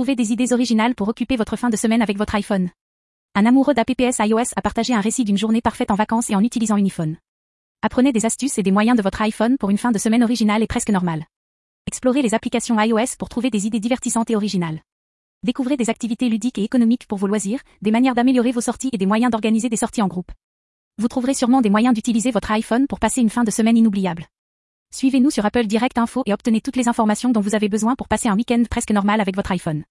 Trouvez des idées originales pour occuper votre fin de semaine avec votre iPhone. Un amoureux d'APPS iOS a partagé un récit d'une journée parfaite en vacances et en utilisant une iPhone. Apprenez des astuces et des moyens de votre iPhone pour une fin de semaine originale et presque normale. Explorez les applications iOS pour trouver des idées divertissantes et originales. Découvrez des activités ludiques et économiques pour vos loisirs, des manières d'améliorer vos sorties et des moyens d'organiser des sorties en groupe. Vous trouverez sûrement des moyens d'utiliser votre iPhone pour passer une fin de semaine inoubliable. Suivez-nous sur Apple Direct Info et obtenez toutes les informations dont vous avez besoin pour passer un week-end presque normal avec votre iPhone.